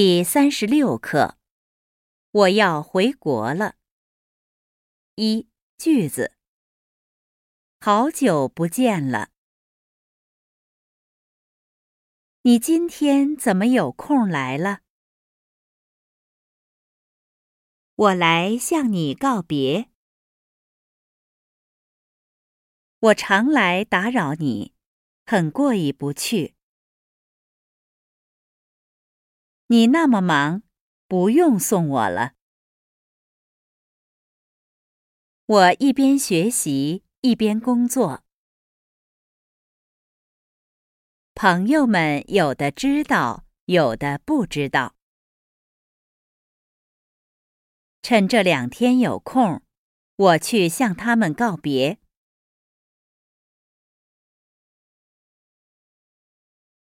第三十六课，我要回国了。一句子，好久不见了。你今天怎么有空来了？我来向你告别。我常来打扰你，很过意不去。你那么忙，不用送我了。我一边学习一边工作。朋友们有的知道，有的不知道。趁这两天有空，我去向他们告别。